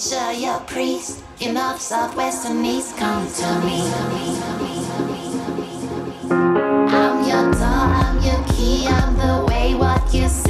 teacher, your priest. Your north, south, west, and east. Come to me. I'm your door, I'm your key, I'm the way, what you see.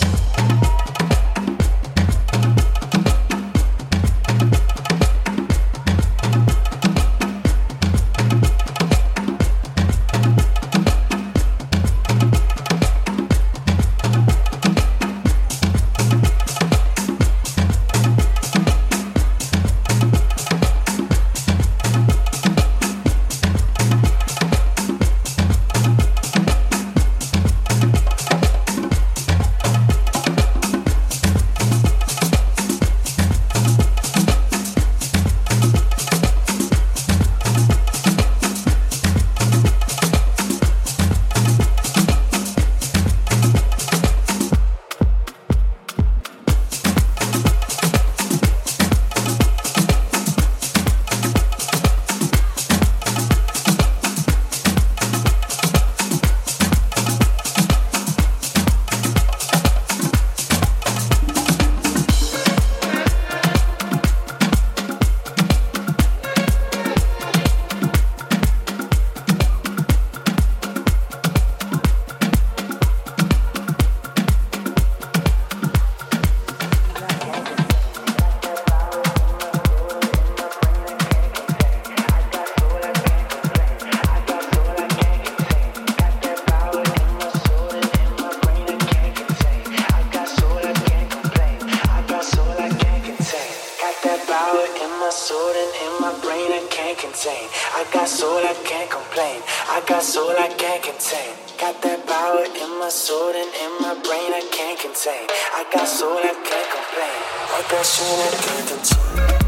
power in my soul and in my brain I can't contain. I got soul, I can't complain. I got soul, I can't contain. Got that power in my soul and in my brain I can't contain. I got soul, I can't complain. I got soul, I can't contain.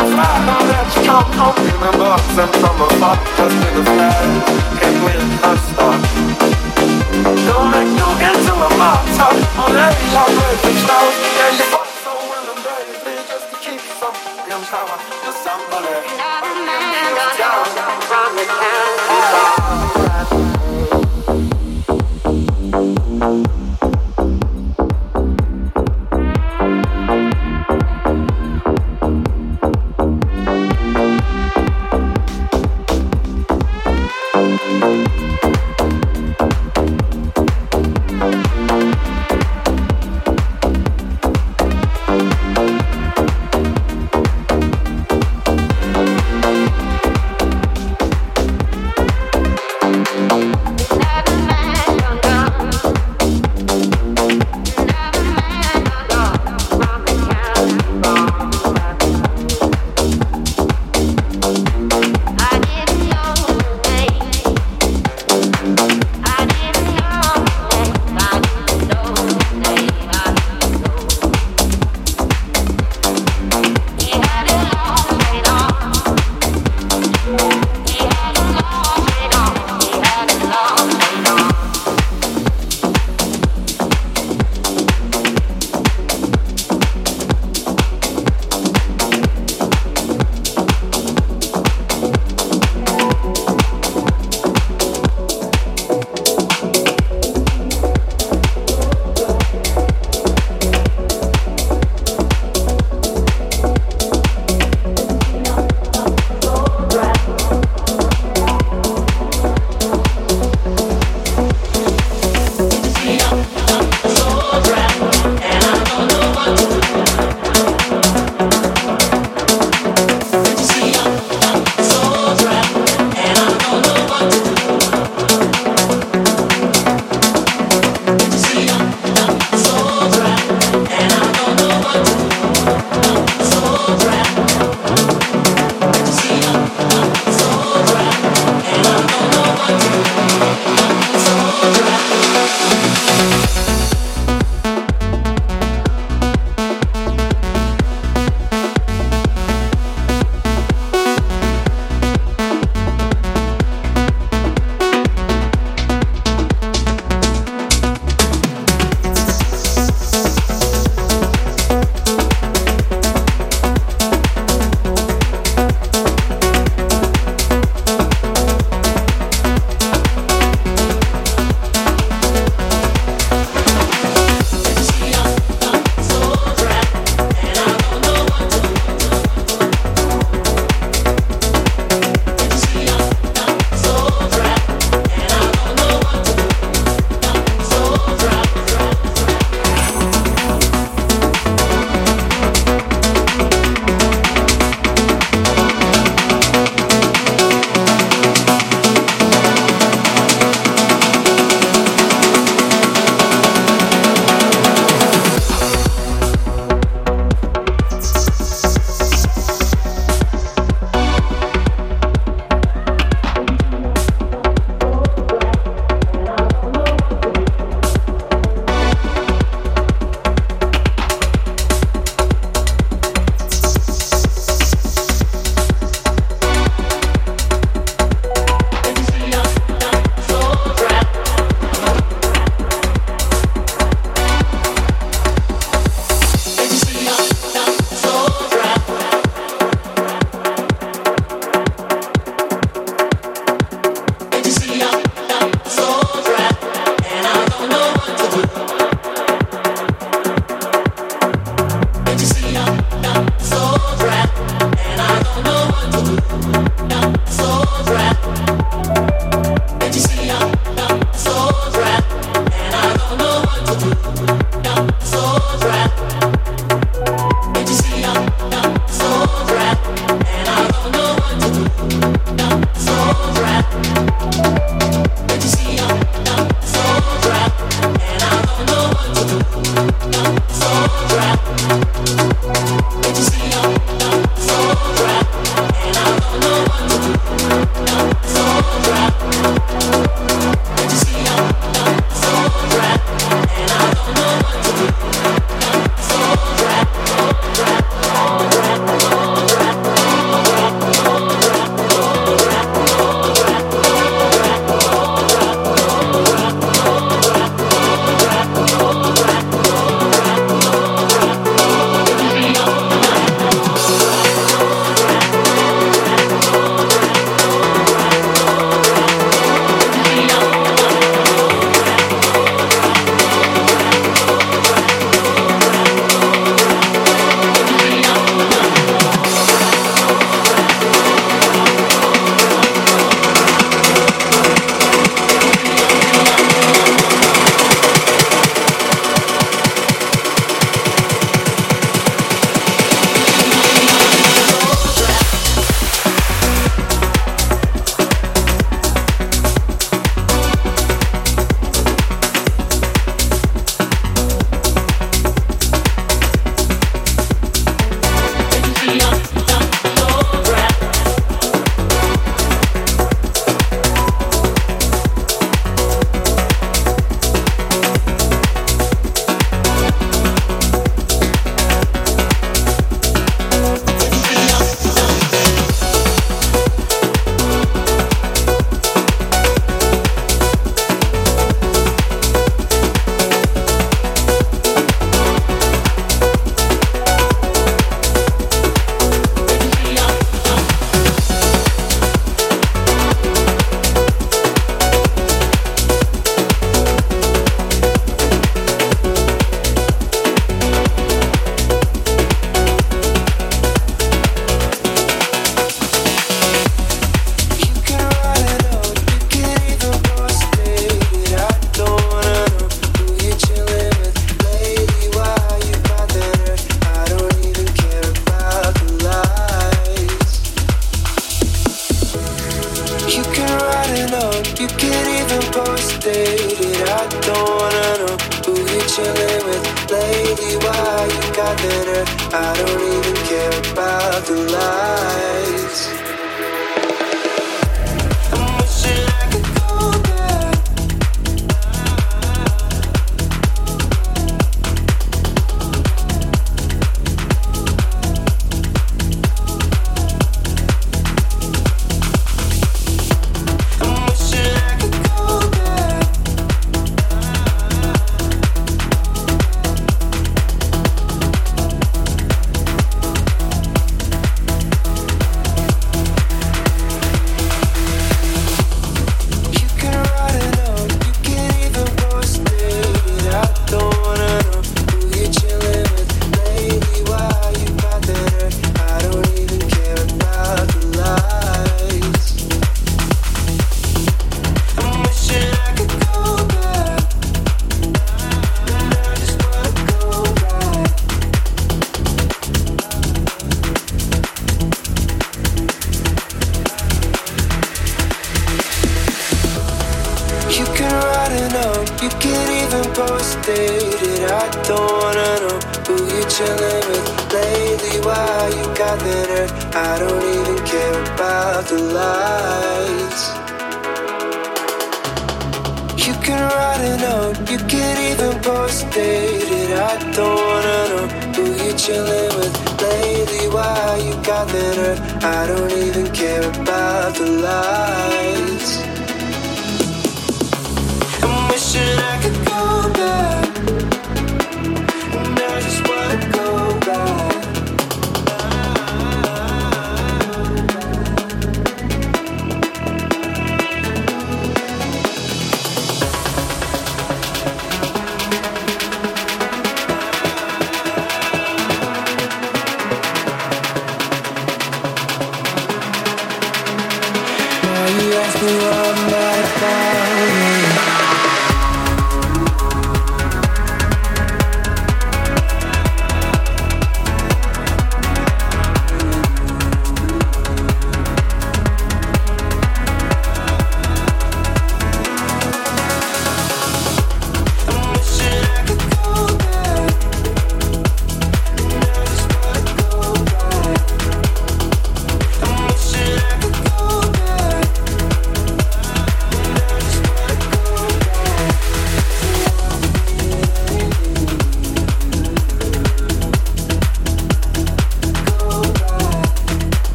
a flag on that strong Don't remember and from afar Just with a flag and with a star Don't make you. into a martyr On every hard road to flow And you fight so well and bravely Just to keep some young power for somebody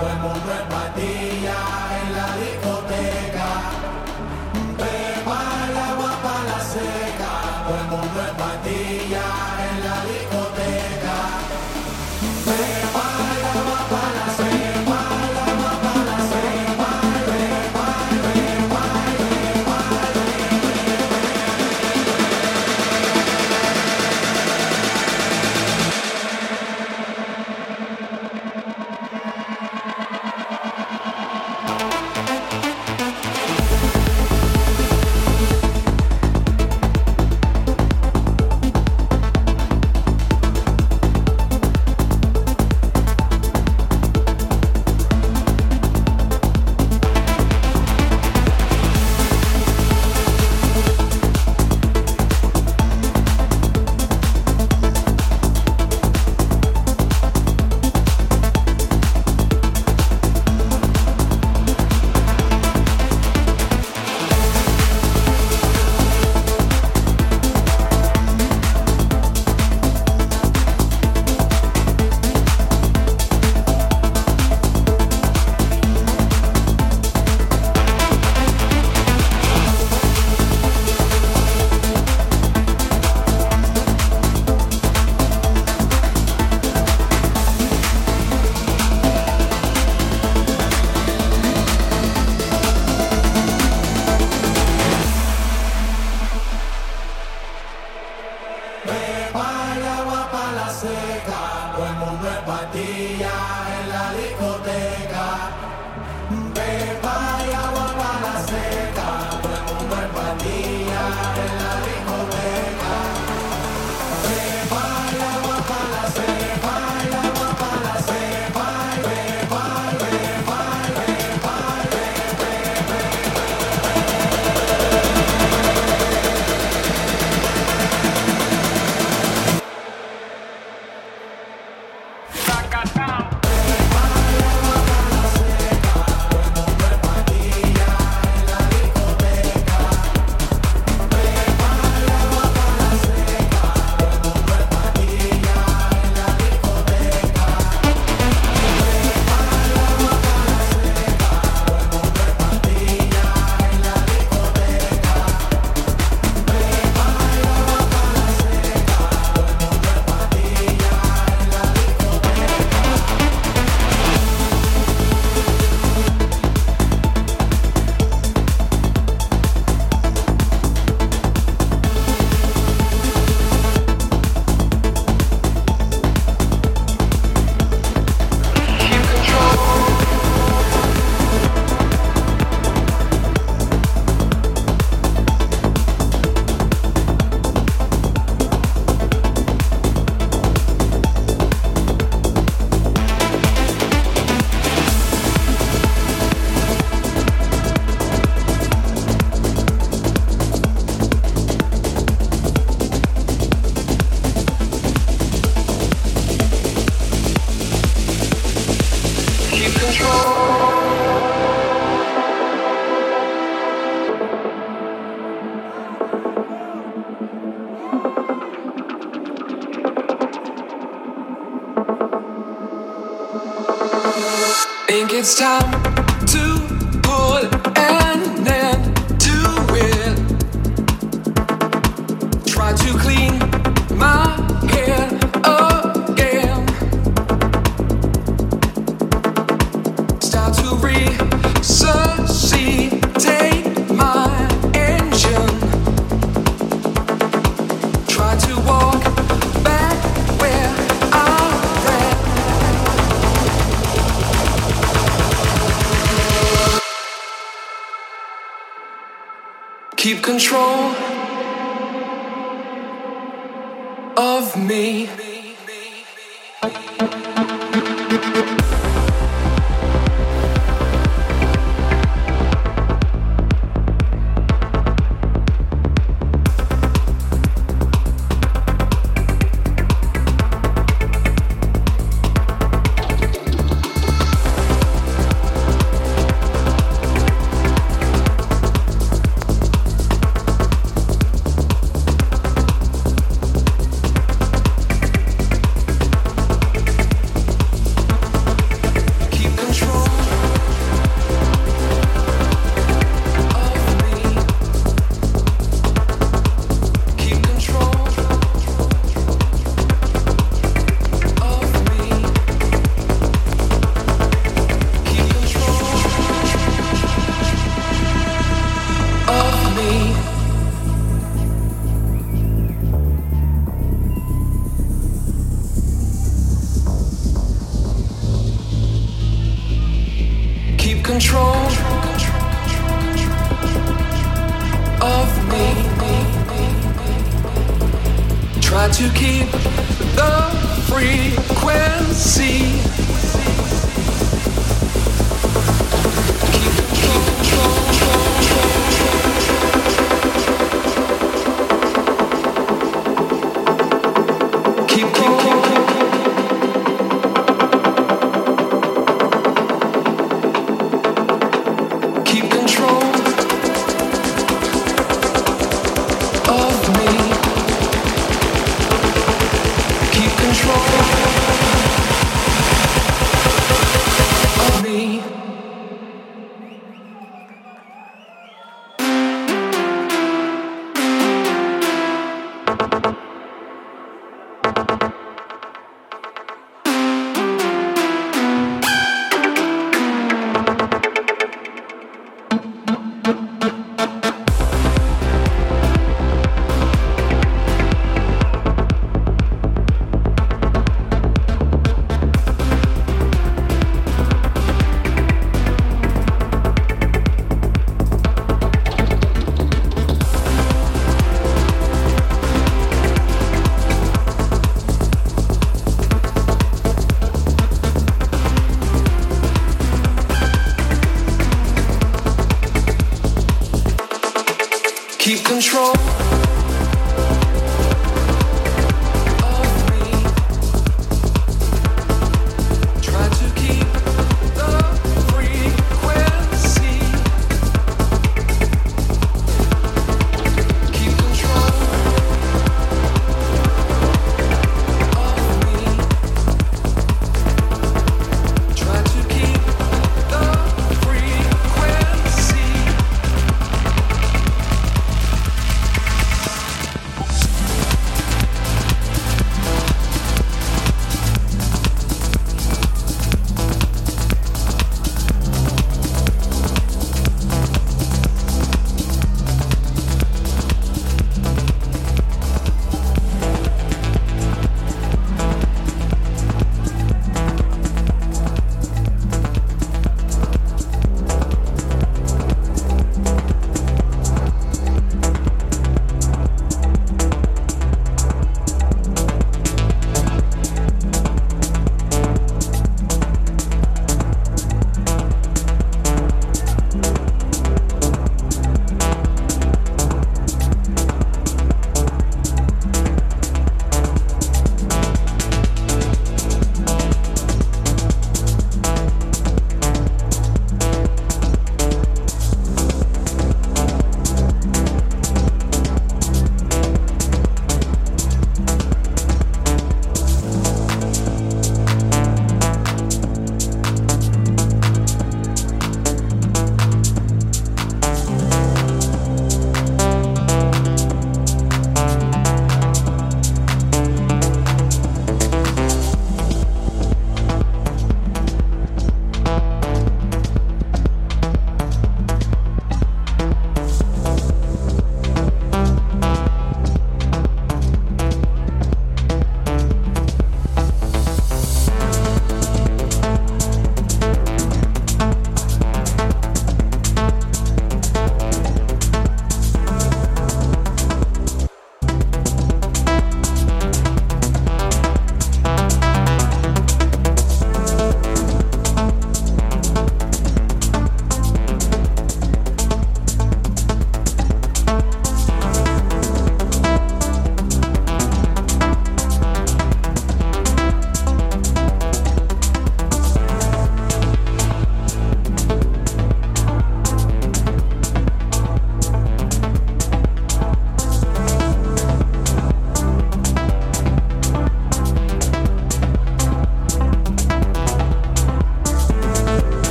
Buen, buen, buen, it's time Keep control of me.